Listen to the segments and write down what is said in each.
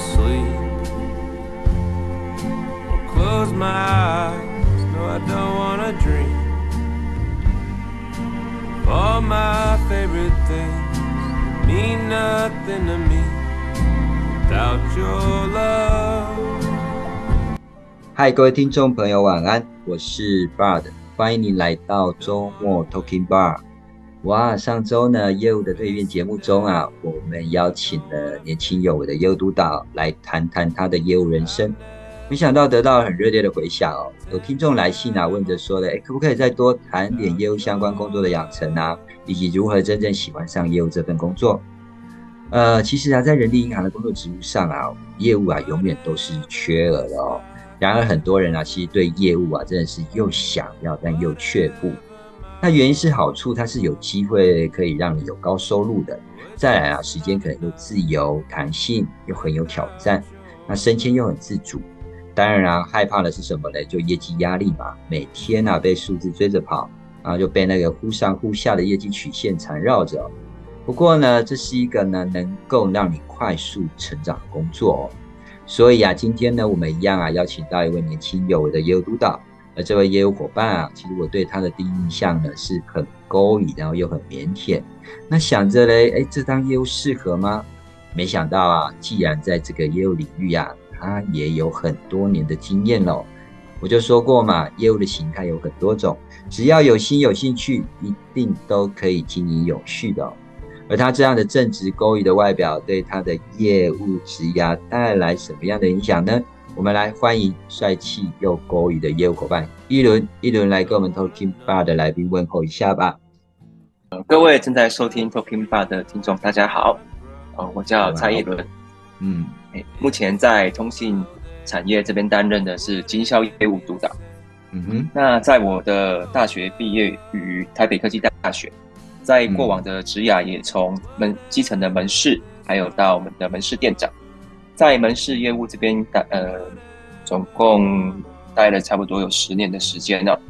sleep or close my eyes. No, I don't wanna dream all my favorite things mean nothing to me without your love. 嗨，各位听众朋友，晚安，我是 Bard，欢迎您来到周末 Talking Bar。哇，上周呢业务的对面节目中啊，我们邀请了年轻有为的业务督导来谈谈他的业务人生，没想到得到很热烈的回响哦。有听众来信啊，问着说的，哎，可不可以再多谈点业务相关工作的养成啊，以及如何真正喜欢上业务这份工作？呃，其实啊，在人力银行的工作职务上啊，业务啊永远都是缺额的哦。然而，很多人啊，其实对业务啊，真的是又想要，但又却步。那原因是好处，它是有机会可以让你有高收入的。再来啊，时间可能又自由、弹性，又很有挑战。那升迁又很自主。当然啊，害怕的是什么呢？就业绩压力嘛，每天啊被数字追着跑，然后就被那个忽上忽下的业绩曲线缠绕着。不过呢，这是一个呢能够让你快速成长的工作哦。所以啊，今天呢，我们一样啊，邀请到一位年轻有为的业务督导。而这位业务伙伴啊，其实我对他的第一印象呢，是很勾引，然后又很腼腆。那想着嘞，哎，这当业务适合吗？没想到啊，既然在这个业务领域啊，他也有很多年的经验喽。我就说过嘛，业务的形态有很多种，只要有心有兴趣，一定都可以经营有序的。而他这样的正直勾引的外表，对他的业务职涯带来什么样的影响呢？我们来欢迎帅气又国语的业务伙伴一轮，一轮来跟我们 Talking Bar 的来宾问候一下吧。各位正在收听 Talking Bar 的听众，大家好，呃，我叫蔡一轮，嗯，目前在通信产业这边担任的是经销业务督导。嗯哼，那在我的大学毕业于台北科技大学。在过往的职涯也从门基层的门市，还有到我们的门市店长，在门市业务这边待呃，总共待了差不多有十年的时间了。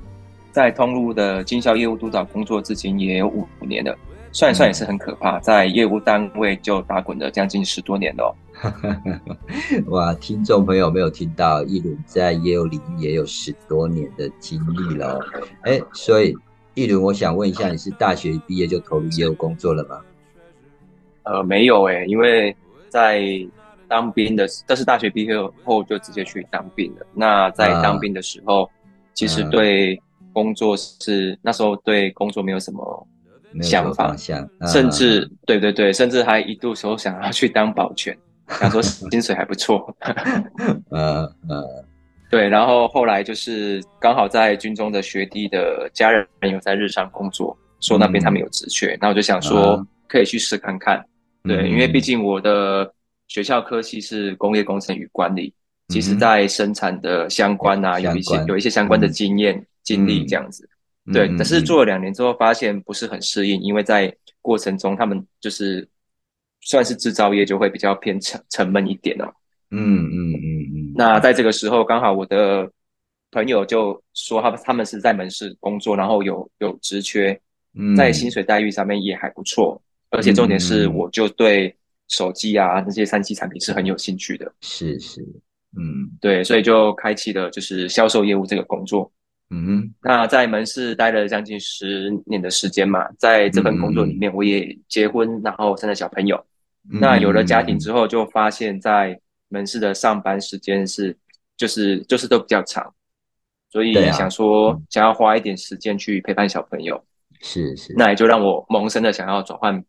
在通路的经销业务督导工作至今也有五年了，算一算也是很可怕，在业务单位就打滚了将近十多年了。哇，听众朋友没有听到，一轮在业务领域也有十多年的经历了，哎，所以。一轮，我想问一下，你是大学毕业就投入业务工作了吗？呃，没有诶，因为在当兵的，但是大学毕业后就直接去当兵了。那在当兵的时候，其实对工作是那时候对工作没有什么想法，甚至对对对，甚至还一度时候想要去当保全，想说薪水还不错。呃 呃。对，然后后来就是刚好在军中的学弟的家人有在日商工作，说那边他们有职缺，那我就想说可以去试看看。对，因为毕竟我的学校科系是工业工程与管理，其实在生产的相关啊，有一些有一些相关的经验经历这样子。对，但是做了两年之后发现不是很适应，因为在过程中他们就是算是制造业就会比较偏沉沉闷一点哦。嗯嗯嗯嗯，那在这个时候，刚好我的朋友就说他他们是在门市工作，然后有有职缺，在薪水待遇上面也还不错，而且重点是，我就对手机啊那些三 C 产品是很有兴趣的。是是，嗯，对，所以就开启了就是销售业务这个工作。嗯，那在门市待了将近十年的时间嘛，在这份工作里面，我也结婚，然后生了小朋友。那有了家庭之后，就发现，在门市的上班时间是，就是就是都比较长，所以想说想要花一点时间去陪伴小朋友，是是，那也就让我萌生的想要转换，呃，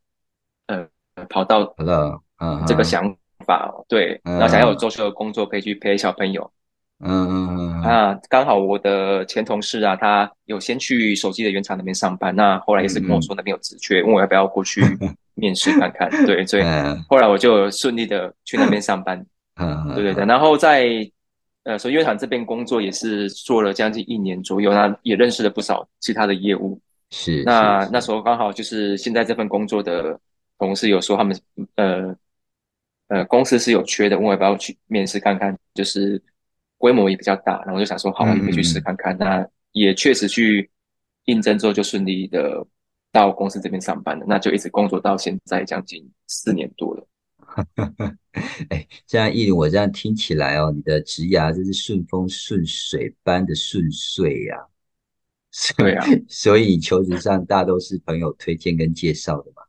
跑到了嗯这个想法，对，然后想要有周休的工作可以去陪小朋友，嗯嗯嗯，啊，刚好我的前同事啊，他有先去手机的原厂那边上班，那后来也是跟我说那边有职缺，问我要不要过去 面试看看，对，所以后来我就顺利的去那边上班。嗯，对对对，然后在呃，所以乐团这边工作也是做了将近一年左右，那也认识了不少其他的业务。是，那那时候刚好就是现在这份工作的同事有说他们呃呃公司是有缺的，问我要不要去面试看看，就是规模也比较大，然后我就想说好，也可以去试看看。那也确实去应征之后就顺利的到公司这边上班了，那就一直工作到现在将近四年多了。哎，这样一我这样听起来哦，你的职涯真是顺风顺水般的顺遂呀。对啊，所以求职上大都是朋友推荐跟介绍的嘛。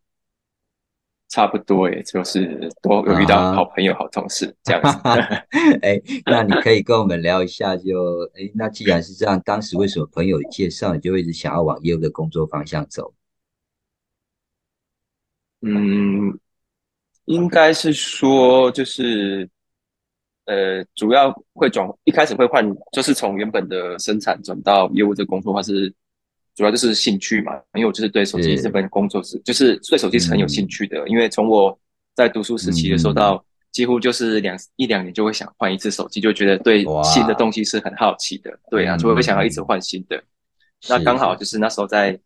差不多诶，就是都有遇到好朋友、好同事 这样子。哎，那你可以跟我们聊一下，就哎，那既然是这样，当时为什么朋友介绍，你就一直想要往业务的工作方向走？嗯，应该是说，就是呃，主要会转，一开始会换，就是从原本的生产转到业务这工作，或是主要就是兴趣嘛，因为我就是对手机这份工作是，就是对手机是很有兴趣的。因为从我在读书时期的时候到几乎就是两一两年就会想换一次手机，就觉得对新的东西是很好奇的。对啊，就会想要一直换新的。那刚好就是那时候在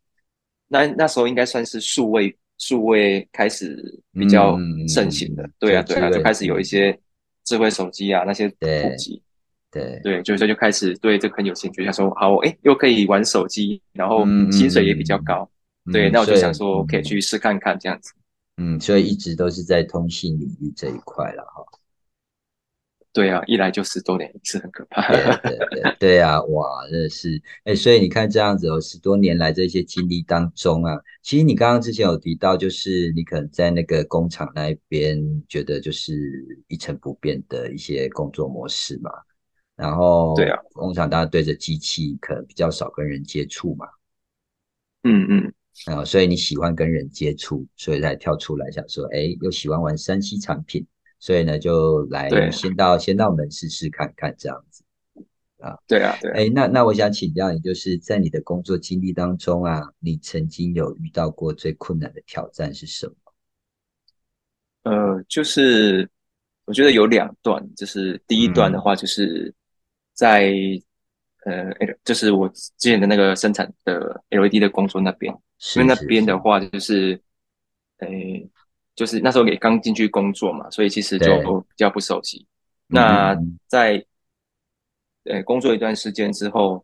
那那时候应该算是数位。数位开始比较盛行的，对啊，对啊，就开始有一些智慧手机啊那些普及，对对，所以说就开始对这个很有兴趣。他说好，哎，又可以玩手机，然后薪水也比较高，对，那我就想说可以去试看看这样子。嗯，所以一直都是在通信领域这一块了哈。对啊，一来就十多年，是很可怕。对对对 对啊，哇，真的是哎，所以你看这样子哦，十多年来这些经历当中啊，其实你刚刚之前有提到，就是你可能在那个工厂那边觉得就是一成不变的一些工作模式嘛，然后对啊，工厂大家对着机器可能比较少跟人接触嘛，嗯嗯，啊，所以你喜欢跟人接触，所以才跳出来想说，哎，又喜欢玩山西产品。所以呢，就来先到先到门试试看看这样子啊。对啊，对。哎，那那我想请教你，就是在你的工作经历当中啊，你曾经有遇到过最困难的挑战是什么？呃，就是我觉得有两段，就是第一段的话，就是在呃，就是我之前的那个生产的 LED 的工作那边，因为那边的话就是，诶。就是那时候也刚进去工作嘛，所以其实就比较不熟悉。那在呃工作一段时间之后，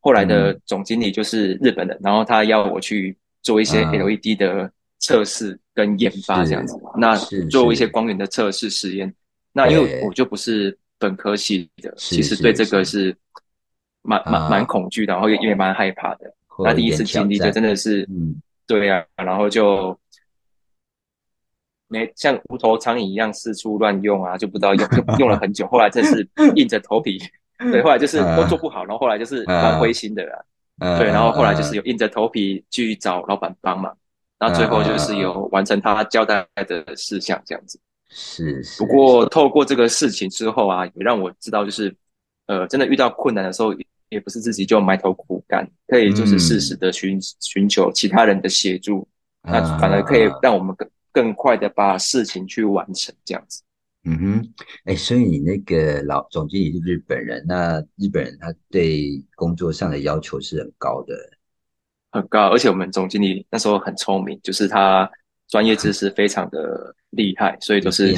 后来的总经理就是日本人，然后他要我去做一些 LED 的测试跟研发这样子。那做一些光源的测试实验。那因为我就不是本科系的，其实对这个是蛮蛮蛮恐惧的，然后也也蛮害怕的。那第一次经历就真的是，嗯，对呀，然后就。没像无头苍蝇一样四处乱用啊，就不知道用 用了很久。后来真是硬着头皮，对，后来就是都做不好，然后后来就是蛮灰心的啦。对，然后后来就是有硬着头皮去找老板帮忙，然后最后就是有完成他交代的事项这样子。是，不过透过这个事情之后啊，也让我知道，就是呃，真的遇到困难的时候，也不是自己就埋头苦干，可以就是适时的寻寻求其他人的协助，那反而可以让我们更。更快的把事情去完成，这样子。嗯哼，哎，所以你那个老总经理是日本人，那日本人他对工作上的要求是很高的，很高。而且我们总经理那时候很聪明，就是他专业知识非常的厉害，所以都是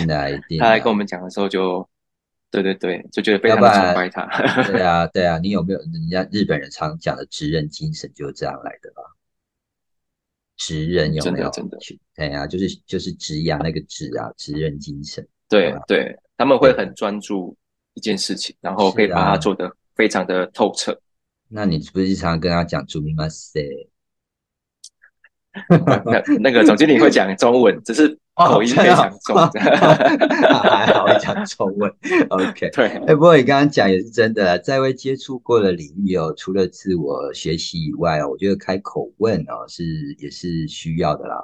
他来跟我们讲的时候，就对对对，就觉得非常的崇拜他。对啊，对啊，你有没有人家日本人常讲的职人精神，就是这样来的吧？职人有没有？真的，对啊，就是就是职涯那个职啊，职人精神。对对，他们会很专注一件事情，然后可以把它做得非常的透彻。那你是不是常常跟他讲“祝你妈塞”？那那个总经理会讲中文，只是。口音非常重，还好会讲中文。OK，对。哎，不过你刚刚讲也是真的，在未接触过的领域哦，除了自我学习以外哦，我觉得开口问哦是也是需要的啦。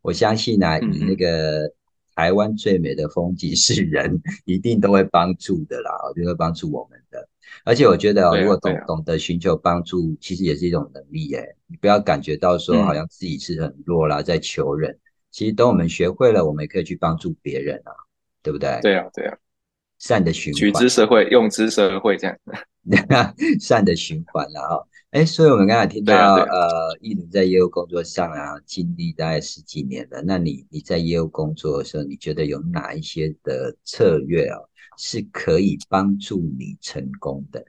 我相信呢，以那个台湾最美的风景 是人，一定都会帮助的啦，就会帮助我们的。而且我觉得，如果懂懂得寻求帮助，其实也是一种能力耶。你不要感觉到说好像自己是很弱啦，在求人。其实等我们学会了，我们也可以去帮助别人啊，对不对？对啊，对啊，善的循环，取之社会，用之社会，这样，善的循环了哈。哎，所以我们刚才听到，呃，艺人在业务工作上啊，经历大概十几年了。那你你在业务工作的时候，你觉得有哪一些的策略啊，是可以帮助你成功的？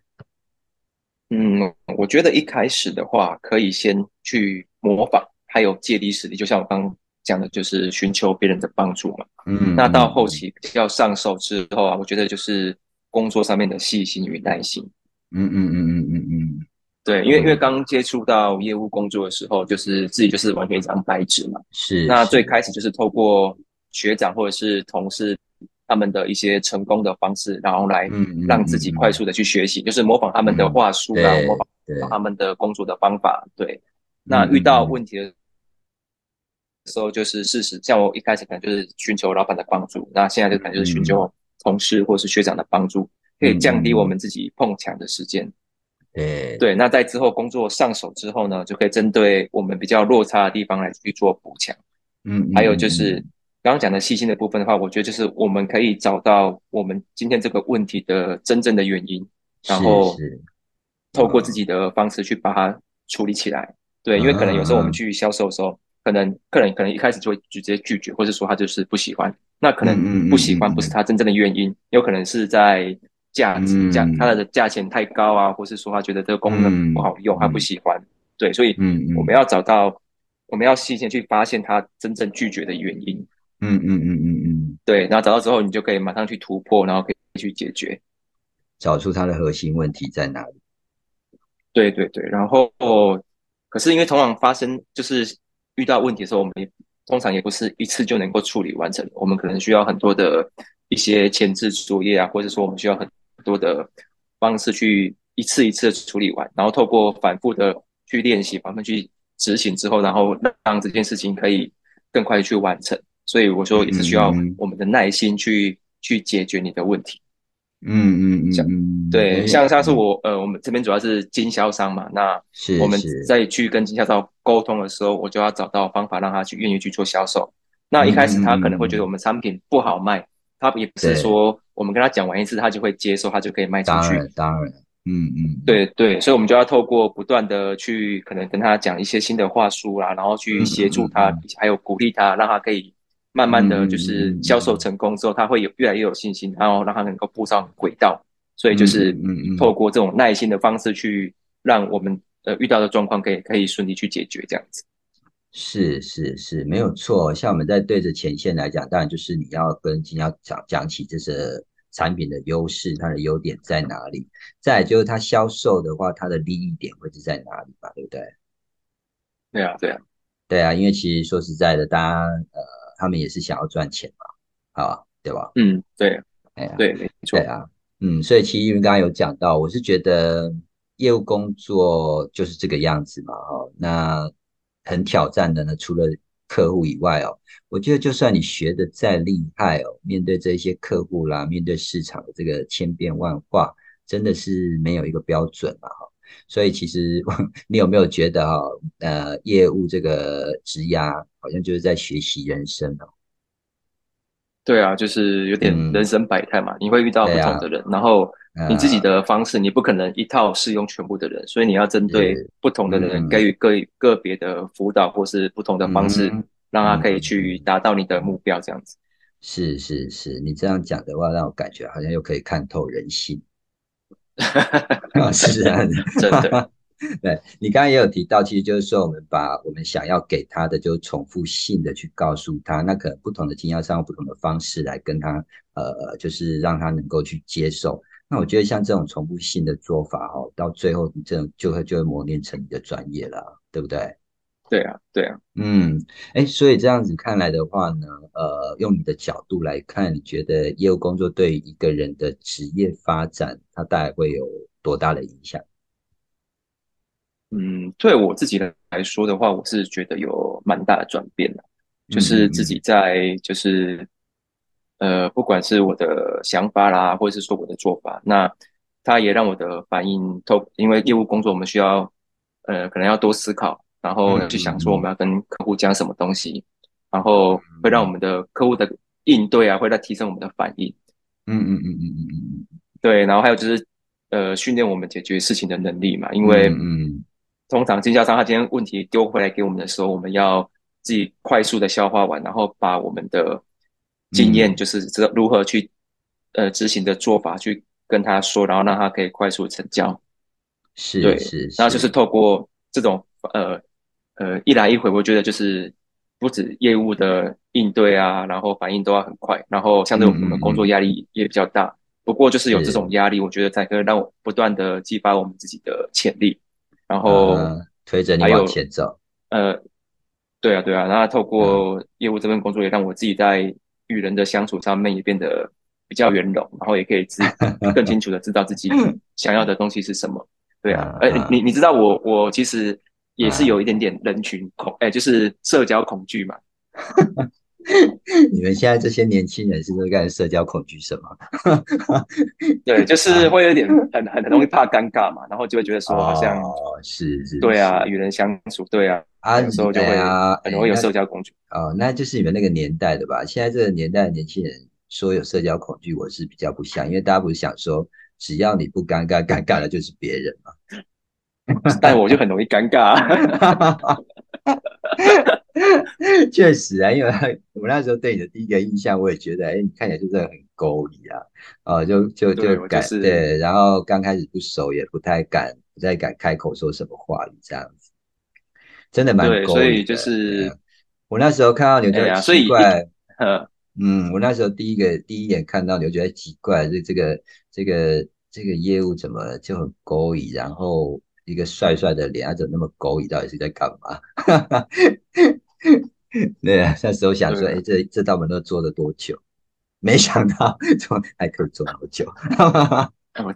嗯，我觉得一开始的话，可以先去模仿，还有借力使力，就像我刚。讲的就是寻求别人的帮助嘛。嗯，那到后期要上手之后啊，我觉得就是工作上面的细心与耐心。嗯嗯嗯嗯嗯嗯，对，因为因为刚接触到业务工作的时候，就是自己就是完全一张白纸嘛。是。那最开始就是透过学长或者是同事他们的一些成功的方式，然后来让自己快速的去学习，就是模仿他们的话术啊，模仿他们的工作的方法。对。那遇到问题的时候，就是事实，像我一开始可能就是寻求老板的帮助，那现在就可能就是寻求同事或是学长的帮助，可以降低我们自己碰墙的时间。对对，那在之后工作上手之后呢，就可以针对我们比较落差的地方来去做补强。嗯，还有就是刚刚讲的细心的部分的话，我觉得就是我们可以找到我们今天这个问题的真正的原因，然后透过自己的方式去把它处理起来。对，因为可能有时候我们去销售的时候，可能客人可能一开始就会直接拒绝，或者说他就是不喜欢。那可能不喜欢不是他真正的原因，有可能是在价值价，它的价钱太高啊，或是说他觉得这个功能不好用，他不喜欢。对，所以我们要找到，我们要细心去发现他真正拒绝的原因。嗯嗯嗯嗯嗯，对，然后找到之后，你就可以马上去突破，然后可以去解决，找出它的核心问题在哪里。对对对，然后。可是因为通常发生就是遇到问题的时候，我们通常也不是一次就能够处理完成，我们可能需要很多的一些前置作业啊，或者说我们需要很多的方式去一次一次的处理完，然后透过反复的去练习，反复去执行之后，然后让这件事情可以更快去完成。所以我说也是需要我们的耐心去去解决你的问题。嗯嗯嗯，对，像像是我呃，我们这边主要是经销商嘛，那我们再去跟经销商沟通的时候，我就要找到方法让他去愿意去做销售。那一开始他可能会觉得我们产品不好卖，他也不是说我们跟他讲完一次他就会接受，他就可以卖出去。当然，当然，嗯嗯，对对，所以我们就要透过不断的去可能跟他讲一些新的话术啦，然后去协助他，还有鼓励他，让他可以。慢慢的就是销售成功之后，他会有越来越有信心，然后让他能够步上轨道。所以就是透过这种耐心的方式去让我们呃遇到的状况可以可以顺利去解决这样子。是是是，没有错。像我们在对着前线来讲，当然就是你要跟经销讲讲起这是产品的优势，它的优点在哪里？再就是它销售的话，它的利益点会是在哪里吧？对不对？对啊，对啊，对啊。因为其实说实在的，大家呃。他们也是想要赚钱嘛，啊，对吧？嗯，对，哎呀，对，没错，对啊，嗯，所以其实因为刚刚有讲到，我是觉得业务工作就是这个样子嘛，哈，那很挑战的呢。除了客户以外哦，我觉得就算你学的再厉害哦，面对这些客户啦，面对市场的这个千变万化，真的是没有一个标准嘛，哈。所以其实 你有没有觉得哈，呃，业务这个职涯？好像就是在学习人生哦。对啊，就是有点人生百态嘛。你会遇到不同的人，然后你自己的方式，你不可能一套适用全部的人，所以你要针对不同的人给予个个别的辅导，或是不同的方式，让他可以去达到你的目标。这样子。是是是，你这样讲的话，让我感觉好像又可以看透人性。是啊，真的。对你刚刚也有提到，其实就是说，我们把我们想要给他的，就重复性的去告诉他，那可能不同的经销商用不同的方式来跟他，呃，就是让他能够去接受。那我觉得像这种重复性的做法，哦，到最后你这种就会就会磨练成你的专业了，对不对？对啊，对啊，嗯，哎，所以这样子看来的话呢，呃，用你的角度来看，你觉得业务工作对一个人的职业发展，它大概会有多大的影响？嗯，对我自己来说的话，我是觉得有蛮大的转变的，就是自己在就是呃，不管是我的想法啦，或者是说我的做法，那他也让我的反应透，因为业务工作我们需要呃，可能要多思考，然后去想说我们要跟客户讲什么东西，然后会让我们的客户的应对啊，会来提升我们的反应。嗯嗯嗯嗯嗯嗯，对，然后还有就是呃，训练我们解决事情的能力嘛，因为嗯。通常经销商他今天问题丢回来给我们的时候，我们要自己快速的消化完，然后把我们的经验，就是知道如何去呃执行的做法去跟他说，然后让他可以快速成交。是，对，是，然后就是透过这种呃呃一来一回，我觉得就是不止业务的应对啊，然后反应都要很快，然后相对我们工作压力也比较大。不过就是有这种压力，我觉得才可以让我不断的激发我们自己的潜力，然后推着你往前走。呃，对啊，对啊，那透过业务这份工作，也让我自己在与人的相处上面也变得比较圆融，然后也可以知 更清楚的知道自己想要的东西是什么。对啊，哎，你你知道我我其实也是有一点点人群恐，哎，就是社交恐惧嘛。你们现在这些年轻人是不是干社交恐惧什么？对，就是会有点很很很容易怕尴尬嘛，然后就会觉得说好像哦是是，对啊，与人相处，对啊，啊，有时候就会很容易有社交恐惧。哦，那就是你们那个年代的吧？现在这个年代的年轻人说有社交恐惧，我是比较不像，因为大家不是想说，只要你不尴尬，尴尬的就是别人嘛。但我就很容易尴尬。确实啊，因为 我那时候对你的第一个印象，我也觉得，哎，你看起来就是很勾引啊，哦，就就就敢对，然后刚开始不熟，也不太敢，不太敢开口说什么话语这样子，真的蛮勾引的。所以就是我那时候看到你，就觉得奇怪，嗯，我那时候第一个第一眼看到你，就觉得奇怪，这这个这个这个业务怎么就很勾引，然后。一个帅帅的脸，他怎么那么勾引？到底是在干嘛？对啊，那时候想说，哎，这这道门都做了多久？没想到做还可以做好久。我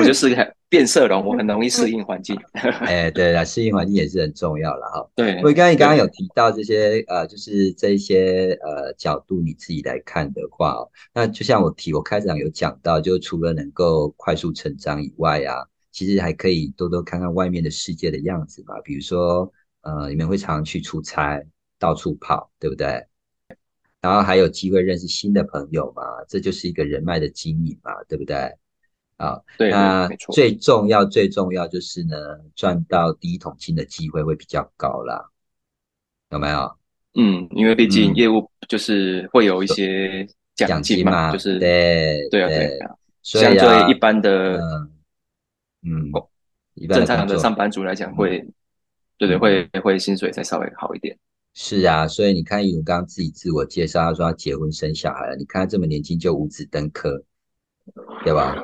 我就是个变色龙，我很容易适应环境。哎，对啊，适应环境也是很重要了哈。对，因为刚刚你刚刚有提到这些呃，就是这一些呃角度，你自己来看的话，那就像我提，我开场有讲到，就除了能够快速成长以外啊。其实还可以多多看看外面的世界的样子嘛，比如说，呃，你们会常常去出差，到处跑，对不对？然后还有机会认识新的朋友嘛，这就是一个人脉的经营嘛，对不对？啊，对，那最重要最重要就是呢，赚到第一桶金的机会会比较高啦，有没有？嗯，因为毕竟业务就是会有一些奖金嘛，就是对对啊对啊，相对一般的。嗯，正常的上班族来讲，会，对对，会会薪水再稍微好一点。是啊，所以你看，一如刚刚自己自我介绍，他说他结婚生小孩了。你看他这么年轻就五子登科，对吧？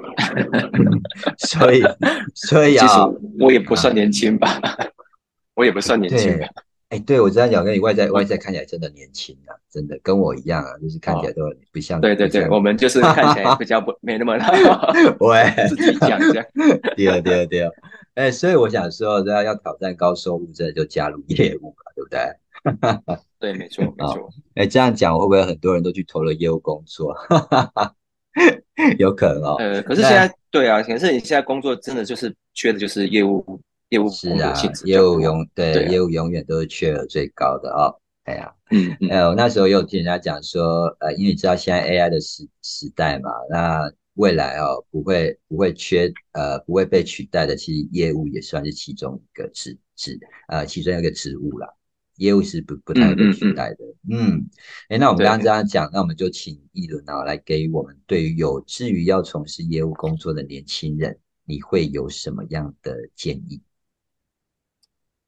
所以，所以啊，其实我也不算年轻吧，我也不算年轻。哎，对，我知道讲跟你外在外在看起来真的年轻啊，真的跟我一样啊，就是看起来都不像。对对对，我们就是看起来比较不没那么老。喂，自己讲讲。第二第二第二，哎，所以我想说，要要挑战高收入，真的就加入业务嘛，对不对？对，没错没错。哎，这样讲会不会很多人都去投了业务工作？有可能哦。呃，可是现在对啊，可是你现在工作真的就是缺的就是业务。业务是啊，业务永对业务永远都是缺额最高的哦。哎呀，嗯，哎，我那时候有听人家讲说，呃，因为你知道现在 AI 的时时代嘛，那未来哦不会不会缺呃不会被取代的，其实业务也算是其中一个职职呃其中一个职务啦。业务是不不太被取代的。嗯，哎，那我们刚刚这样讲，那我们就请一轮啊来给我们对于有志于要从事业务工作的年轻人，你会有什么样的建议？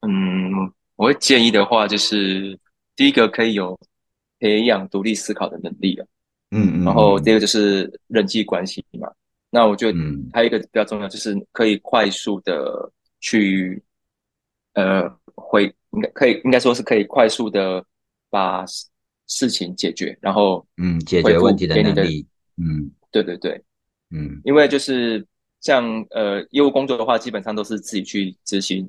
嗯，我会建议的话，就是第一个可以有培养独立思考的能力啊，嗯嗯，然后第二个就是人际关系嘛。那我觉得还有一个比较重要，就是可以快速的去，呃，回应该可以应该说是可以快速的把事情解决，然后嗯，解决问题的能力，嗯，对对对，嗯，因为就是像呃业务工作的话，基本上都是自己去执行。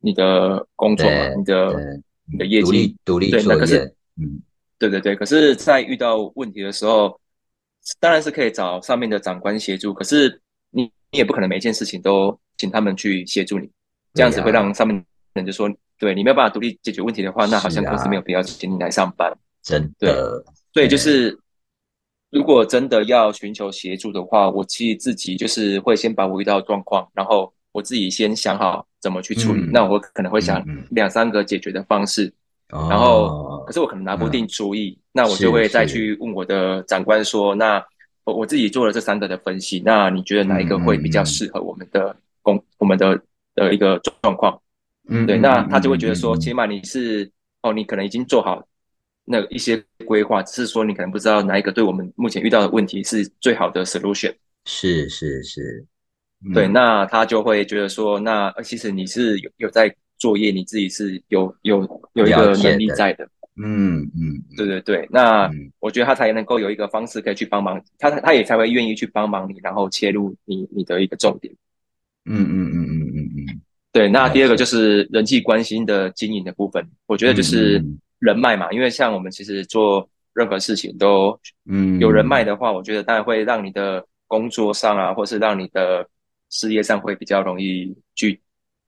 你的工作嘛，你的你的业绩独立独立作业，嗯，对对对。可是，在遇到问题的时候，当然是可以找上面的长官协助。可是，你你也不可能每件事情都请他们去协助你，这样子会让上面人就说，对你没有办法独立解决问题的话，那好像公司没有必要请你来上班。真的，对，就是如果真的要寻求协助的话，我其实自己就是会先把我遇到的状况，然后我自己先想好。怎么去处理？那我可能会想两三个解决的方式，然后可是我可能拿不定主意，那我就会再去问我的长官说：“那我我自己做了这三个的分析，那你觉得哪一个会比较适合我们的工我们的的一个状况？”嗯，对，那他就会觉得说：“起码你是哦，你可能已经做好那一些规划，只是说你可能不知道哪一个对我们目前遇到的问题是最好的 solution。是是是，对，那他就会觉得说，那其实你是有有在作业，你自己是有有有一个能力在的。嗯嗯，对对对，那我觉得他才能够有一个方式可以去帮忙他，他也才会愿意去帮忙你，然后切入你你的一个重点。嗯嗯嗯嗯嗯嗯，对。那第二个就是人际关系的经营的部分，我觉得就是人脉嘛，因为像我们其实做任何事情都，嗯，有人脉的话，我觉得当然会让你的工作上啊，或是让你的事业上会比较容易去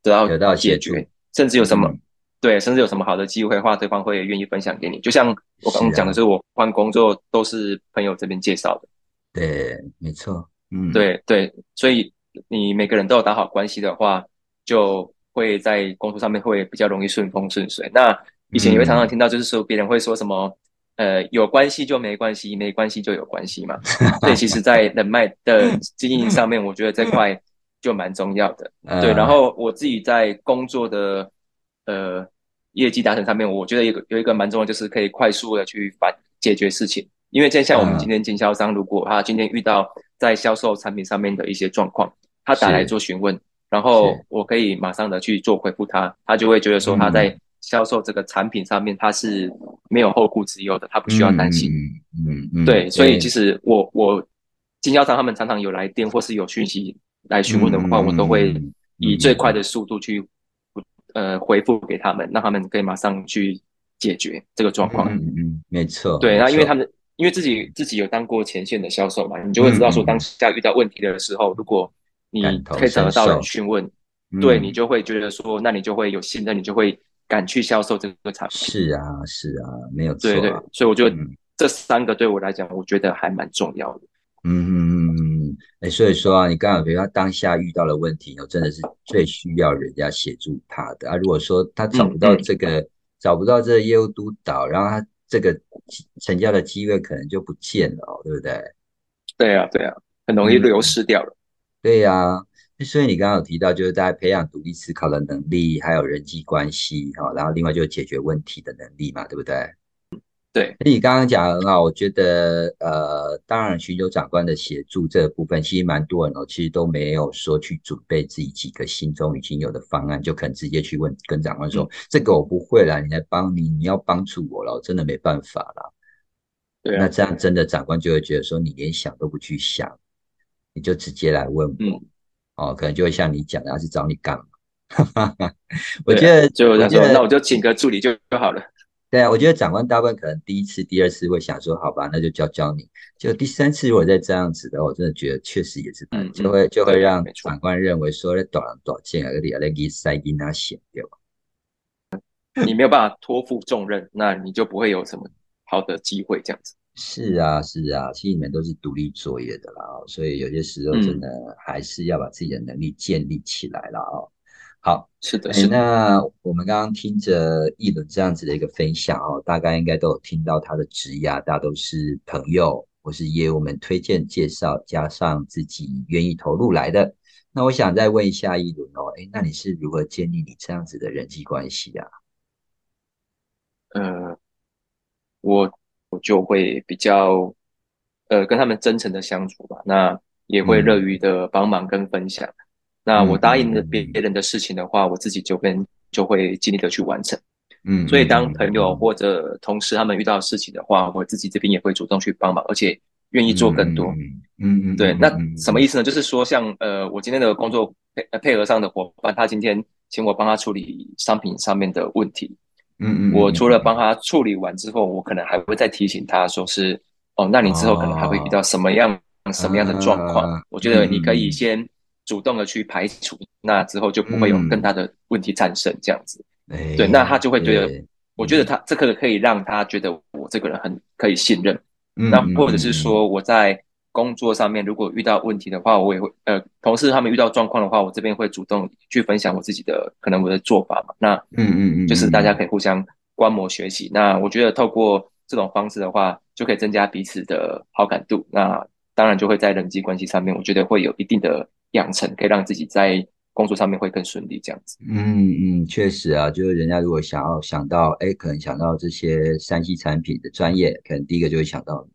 得到得到解决，甚至有什么。对，甚至有什么好的机会的话，对方会愿意分享给你。就像我刚刚讲的，是我换工作都是朋友这边介绍的。对，没错。嗯，对对，所以你每个人都有打好关系的话，就会在工作上面会比较容易顺风顺水。那以前也会常常听到，就是说别人会说什么，呃，有关系就没关系，没关系就有关系嘛。所以其实，在人脉的经营上面，我觉得这块就蛮重要的。对，然后我自己在工作的。呃，业绩达成上面，我觉得有个有一个蛮重要，就是可以快速的去反解决事情。因为，就像我们今天经销商，如果他今天遇到在销售产品上面的一些状况，他打来做询问，然后我可以马上的去做回复他，他就会觉得说他在销售这个产品上面他是没有后顾之忧的，他不需要担心。嗯嗯。对，所以其实我我经销商他们常常有来电或是有讯息来询问的话，我都会以最快的速度去。呃，回复给他们，让他们可以马上去解决这个状况。嗯嗯，没错。对，那因为他们因为自己自己有当过前线的销售嘛，你就会知道说，当下遇到问题的时候，如果你可以找得到人询问，对你就会觉得说，那你就会有信任，你就会敢去销售这个产品。是啊，是啊，没有错。对对，所以我觉得这三个对我来讲，我觉得还蛮重要的。嗯嗯嗯。哎，所以说啊，你刚好比如他当下遇到了问题，哦，真的是最需要人家协助他的啊。如果说他找不到这个，找不到这个业务督导，然后他这个成交的机会可能就不见了哦，对不对？对啊，对啊，很容易流失掉了。对呀，所以你刚刚有提到，就是大家培养独立思考的能力，还有人际关系，哈，然后另外就是解决问题的能力嘛，对不对？对，你刚刚讲的很好，我觉得呃，当然寻求长官的协助这个部分，其实蛮多人哦，其实都没有说去准备自己几个心中已经有的方案，就可能直接去问跟长官说，这个我不会啦，你来帮你，你要帮助我了，我真的没办法了。对，那这样真的长官就会觉得说，你连想都不去想，你就直接来问我，哦，可能就会像你讲的，他是找你干嘛？我觉得就那我就请个助理就就好了。对啊，我觉得长官大部分可能第一次、第二次会想说，好吧，那就教教你。就第三次如果再这样子的话，我真的觉得确实也是，就会就会让长官认为说，短短见啊，你来给塞给他写掉。你没有办法托付重任，那你就不会有什么好的机会这样子。是啊，是啊，其实你们都是独立作业的啦，所以有些时候真的还是要把自己的能力建立起来了啊。好，是的，是。那我们刚刚听着一轮这样子的一个分享哦，大概应该都有听到他的职涯，大家都是朋友或是业务们推荐介绍，加上自己愿意投入来的。那我想再问一下一轮哦，哎，那你是如何建立你这样子的人际关系啊？呃，我我就会比较呃跟他们真诚的相处吧，那也会乐于的帮忙跟分享。那我答应了别人的事情的话，我自己就跟就会尽力的去完成。嗯，所以当朋友或者同事他们遇到事情的话，我自己这边也会主动去帮忙，而且愿意做更多。嗯嗯，对。那什么意思呢？就是说，像呃，我今天的工作配配合上的伙伴，他今天请我帮他处理商品上面的问题。嗯嗯，我除了帮他处理完之后，我可能还会再提醒他说是哦，那你之后可能还会遇到什么样什么样的状况？我觉得你可以先。主动的去排除，那之后就不会有更大的问题产生。这样子，对，那他就会觉得，我觉得他这个可以让他觉得我这个人很可以信任。嗯那或者是说我在工作上面如果遇到问题的话，我也会呃，同事他们遇到状况的话，我这边会主动去分享我自己的可能我的做法嘛。那嗯嗯嗯，就是大家可以互相观摩学习。那我觉得透过这种方式的话，就可以增加彼此的好感度。那当然就会在人际关系上面，我觉得会有一定的。养成可以让自己在工作上面会更顺利这样子。嗯嗯，确实啊，就是人家如果想要想到，哎，可能想到这些山西产品的专业，可能第一个就会想到你，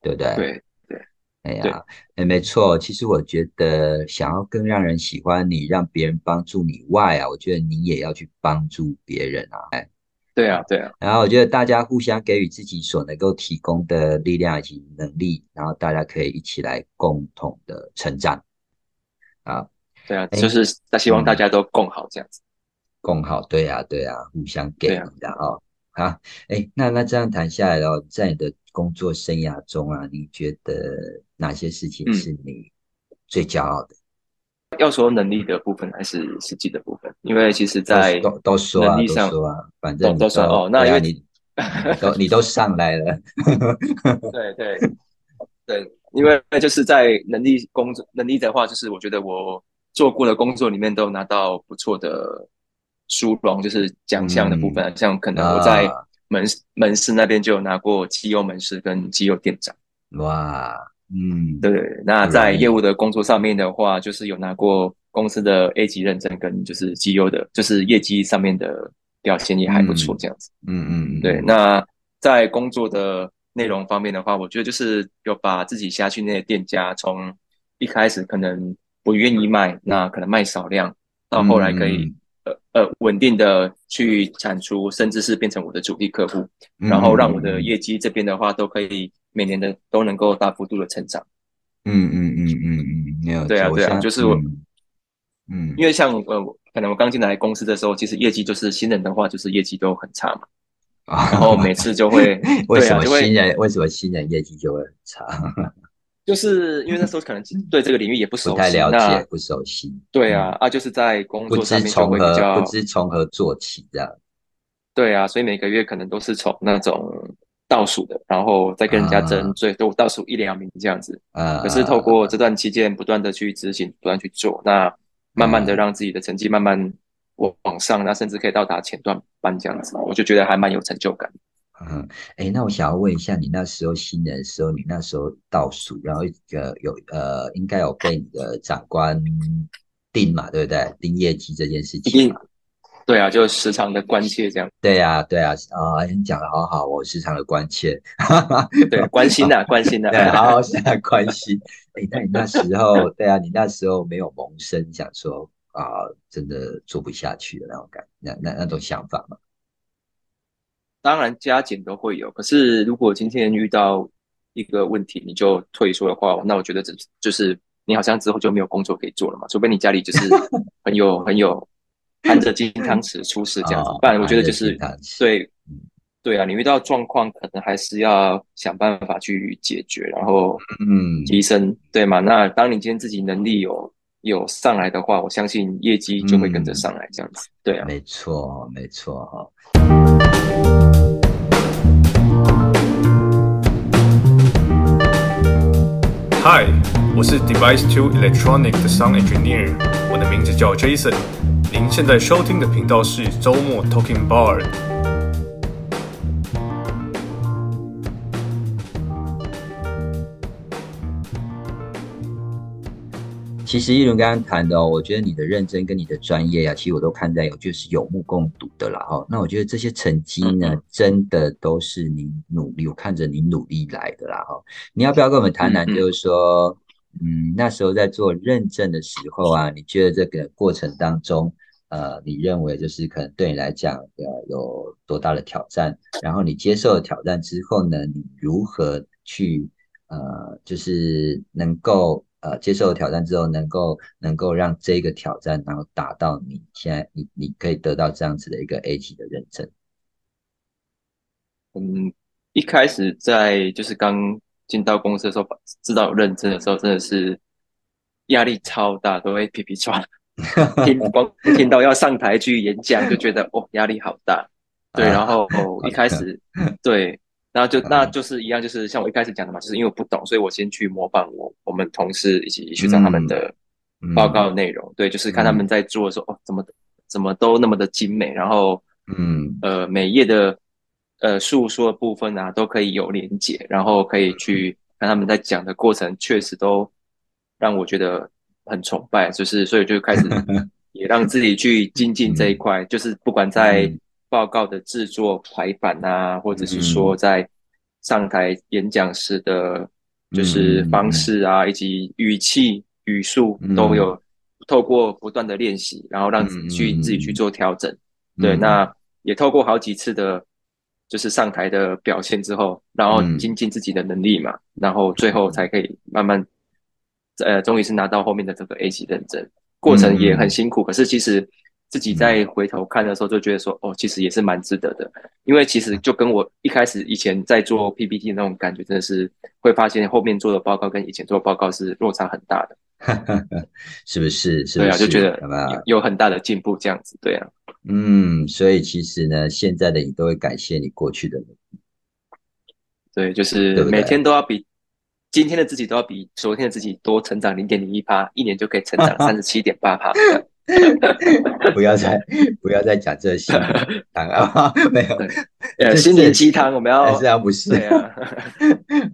对不对？对对，哎呀，哎，没错。其实我觉得，想要更让人喜欢你，让别人帮助你外啊，我觉得你也要去帮助别人啊，哎。对啊，对啊。然后我觉得大家互相给予自己所能够提供的力量以及能力，然后大家可以一起来共同的成长。啊，对啊，就是希望大家都共好这样子。共好，对啊，对啊，互相给的哦。好，哎，那那这样谈下来哦，在你的工作生涯中啊，你觉得哪些事情是你最骄傲的？要说能力的部分还是实际的部分？因为其实，在都都说啊，都说啊，反正都说哦。那因为你都你都上来了，对 对对，因为就是在能力工作能力的话，就是我觉得我做过的工作里面都拿到不错的殊荣，就是奖项的部分，像可能我在门门市那边就有拿过机油门市跟机油店长。哇，嗯，对。那在业务的工作上面的话，就是有拿过。公司的 A 级认证跟就是 G U 的，就是业绩上面的表现也还不错，这样子。嗯嗯，对。那在工作的内容方面的话，我觉得就是有把自己下去那些店家，从一开始可能不愿意卖，那可能卖少量，到后来可以呃呃稳定的去产出，甚至是变成我的主力客户，然后让我的业绩这边的话都可以每年的都能够大幅度的成长。嗯嗯嗯嗯嗯，没有。对啊对啊，就是我。嗯，因为像呃，可能我刚进来公司的时候，其实业绩就是新人的话，就是业绩都很差嘛。啊，然后每次就会 为什么新人为什么新人业绩就会很差？就是因为那时候可能 对这个领域也不熟悉，不太了解，不熟悉。对啊，啊，就是在工作上面就会比较不知从何做起这样。对啊，所以每个月可能都是从那种倒数的，然后再跟人家争，最多倒数一两名这样子。啊，可是透过这段期间不断的去执行，不断去做，那。慢慢的让自己的成绩慢慢往往上，那甚至可以到达前段班这样子，我就觉得还蛮有成就感。嗯，哎，那我想要问一下，你那时候新人的时候，你那时候倒数，然后一个有呃，应该有被你的长官定嘛，对不对？定业绩这件事情。对啊，就时常的关切这样。对啊，对啊，啊，你讲的好好，我时常的关切，对，关心的，关心的，对，好好关心。哎，那你那时候，对啊，你那时候没有萌生想说啊，真的做不下去的那种感，那那那种想法嘛？当然加减都会有，可是如果今天遇到一个问题你就退缩的话，那我觉得这就是你好像之后就没有工作可以做了嘛，除非你家里就是很 有很有。含着金汤匙出事这样子，不然我觉得就是对，对啊，你遇到状况可能还是要想办法去解决，然后嗯提升，对吗？那当你今天自己能力有有上来的话，我相信业绩就会跟着上来这样子，对啊，没错，没错哈。Hi，我是 Device Two Electronic 的 Sound Engineer，我的名字叫 Jason。您现在收听的频道是周末 Talking Bar。其实一轮刚刚谈的哦，我觉得你的认真跟你的专业啊，其实我都看在有，就是有目共睹的啦哈。那我觉得这些成绩呢，真的都是你努力，我看着你努力来的啦哈。你要不要跟我们谈谈，就是说？嗯，那时候在做认证的时候啊，你觉得这个过程当中，呃，你认为就是可能对你来讲，呃，有多大的挑战？然后你接受了挑战之后呢，你如何去呃，就是能够呃接受挑战之后，能够能够让这个挑战然后达到你现在你你可以得到这样子的一个 A 级的认证？嗯，一开始在就是刚。进到公司的时候，知道认证的时候，真的是压力超大，都会皮皮喘。听光听到要上台去演讲，就觉得哦，压力好大。对，然后 一开始对，然后就那就是一样，就是像我一开始讲的嘛，就是因为我不懂，所以我先去模仿我我们同事以及学长他们的报告内容。对，就是看他们在做的时候，哦，怎么怎么都那么的精美，然后嗯。呃每页的。呃，诉说的部分啊，都可以有连结，然后可以去看他们在讲的过程，确实都让我觉得很崇拜，就是所以就开始 也让自己去精进这一块，就是不管在报告的制作排版啊，或者是说在上台演讲时的，就是方式啊，以及语气语速都有透过不断的练习，然后让去自己去做调整。对，那也透过好几次的。就是上台的表现之后，然后精进自己的能力嘛，然后最后才可以慢慢，呃，终于是拿到后面的这个 A 级认证。过程也很辛苦，可是其实自己再回头看的时候，就觉得说，哦，其实也是蛮值得的。因为其实就跟我一开始以前在做 PPT 那种感觉，真的是会发现后面做的报告跟以前做的报告是落差很大的。是不是？对啊，就觉得有很大的进步，这样子，对啊。嗯，所以其实呢，现在的你都会感谢你过去的努力。对，就是每天都要比今天的自己都要比昨天的自己多成长零点零一趴，一年就可以成长 三十七点八趴。不要再不要再讲这些汤 啊！没有，呃，心灵鸡汤我们要这样不是啊？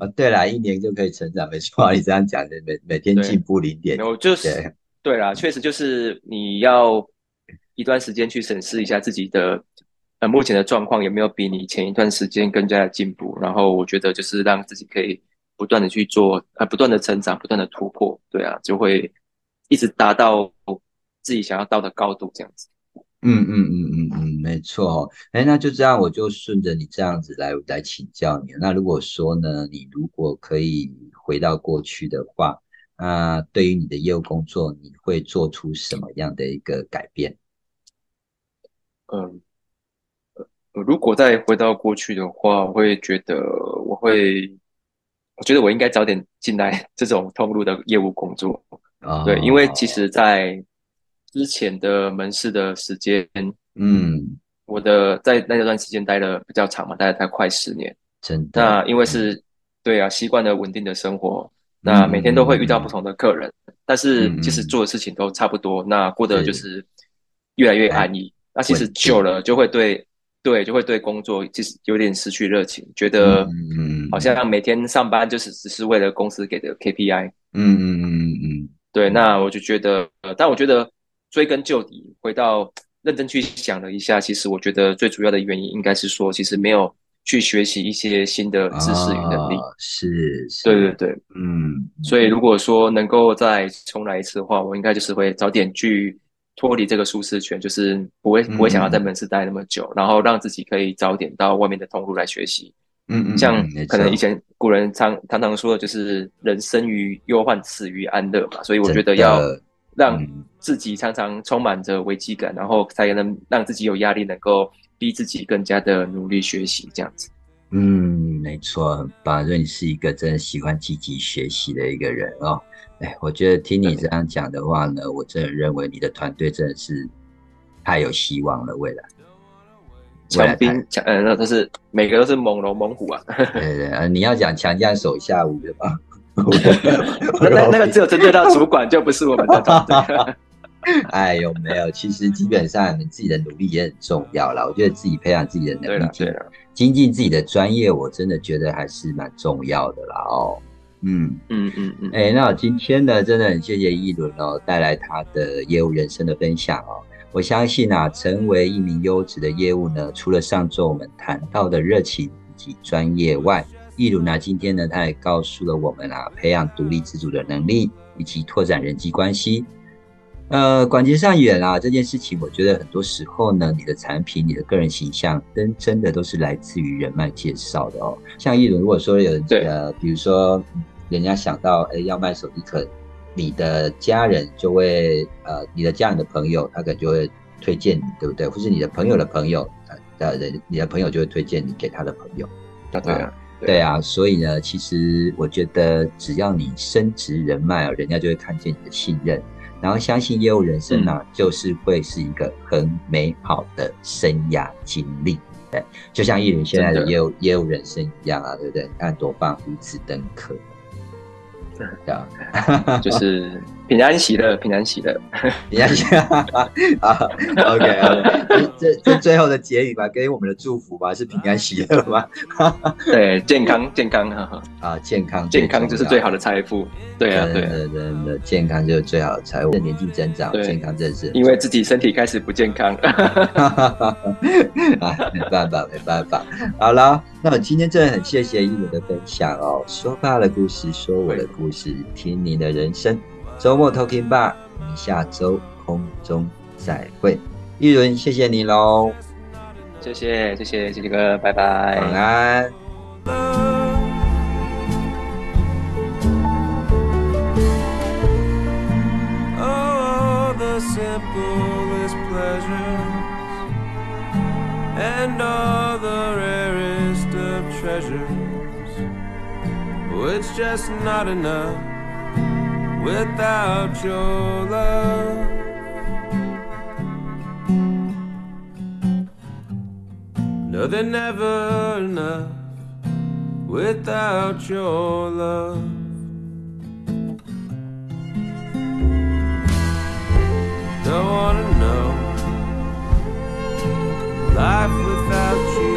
哦，对了，一年就可以成长，没错，你这样讲的，每每天进步零点，我就是对啦，确实就是你要。一段时间去审视一下自己的呃目前的状况有没有比你前一段时间更加的进步，然后我觉得就是让自己可以不断的去做呃不断的成长，不断的突破，对啊，就会一直达到自己想要到的高度这样子。嗯嗯嗯嗯嗯，没错哦。哎，那就这样，我就顺着你这样子来来请教你。那如果说呢，你如果可以回到过去的话，那对于你的业务工作，你会做出什么样的一个改变？嗯，呃，如果再回到过去的话，我会觉得我会，我觉得我应该早点进来这种通路的业务工作。啊，对，因为其实，在之前的门市的时间，嗯，我的在那段时间待的比较长嘛，待了才快十年。真的。那因为是，对啊，习惯了稳定的生活，那每天都会遇到不同的客人，但是其实做的事情都差不多，那过得就是越来越安逸。那其实久了就会对对就会对工作其实有点失去热情，觉得嗯好像每天上班就是只是为了公司给的 KPI。嗯嗯嗯嗯对，那我就觉得，但我觉得追根究底，回到认真去想了一下，其实我觉得最主要的原因应该是说，其实没有去学习一些新的知识与能力。是，对对对，嗯。所以如果说能够再重来一次的话，我应该就是会早点去。脱离这个舒适圈，就是不会不会想要在门市待那么久，然后让自己可以早点到外面的通路来学习。嗯嗯，像可能以前古人常常常说的，就是人生于忧患，死于安乐嘛。所以我觉得要让自己常常充满着危机感，然后才能让自己有压力，能够逼自己更加的努力学习，这样子。嗯，没错，很棒。所以你是一个真的喜欢积极学习的一个人哦。哎，我觉得听你这样讲的话呢，我真的认为你的团队真的是太有希望了。未来，强兵强，呃，那都是每个都是猛龙猛虎啊。对对呃，你要讲强将手下无人吗？那那那个只有针对到主管，就不是我们的团队。哎，有没有？其实基本上你自己的努力也很重要啦。我觉得自己培养自己的能力，精进自己的专业，我真的觉得还是蛮重要的啦。哦。嗯嗯嗯嗯，哎，那今天呢，真的很谢谢一轮哦，带来他的业务人生的分享哦。我相信啊，成为一名优质的业务呢，除了上周我们谈到的热情以及专业外，一轮呢，今天呢，他也告诉了我们啊，培养独立自主的能力以及拓展人际关系。呃，广结善缘啊，这件事情，我觉得很多时候呢，你的产品、你的个人形象，真真的都是来自于人脉介绍的哦。像一轮，如果说有呃，比如说。人家想到哎要卖手机壳，你的家人就会呃，你的家人的朋友，他可能就会推荐你，对不对？或是你的朋友的朋友，呃人，你的朋友就会推荐你给他的朋友。对啊，对啊，所以呢，其实我觉得只要你升职人脉啊，人家就会看见你的信任，然后相信业务人生呢，就是会是一个很美好的生涯经历。对，就像艺人现在的业务业务人生一样啊，对不对？看多棒，如此登科。对啊，就是平安喜乐，平安喜乐，平安喜乐啊！OK OK，这这最后的结语吧，给我们的祝福吧，是平安喜乐吗？对，健康健康啊，健康健康就是最好的财富。对啊，对，真的健康就是最好的财富。年纪增长，健康真是因为自己身体开始不健康。啊，没办法，没办法。好了，那我今天真的很谢谢一伦的分享哦，说爸的故事，说我的故事，听你的人生。周末 Talking Bar，我们下周空中再会。一轮，谢谢你喽！谢谢，谢谢，杰杰哥，拜拜，晚安。Without your love. No, they're never enough without your love. Don't wanna know life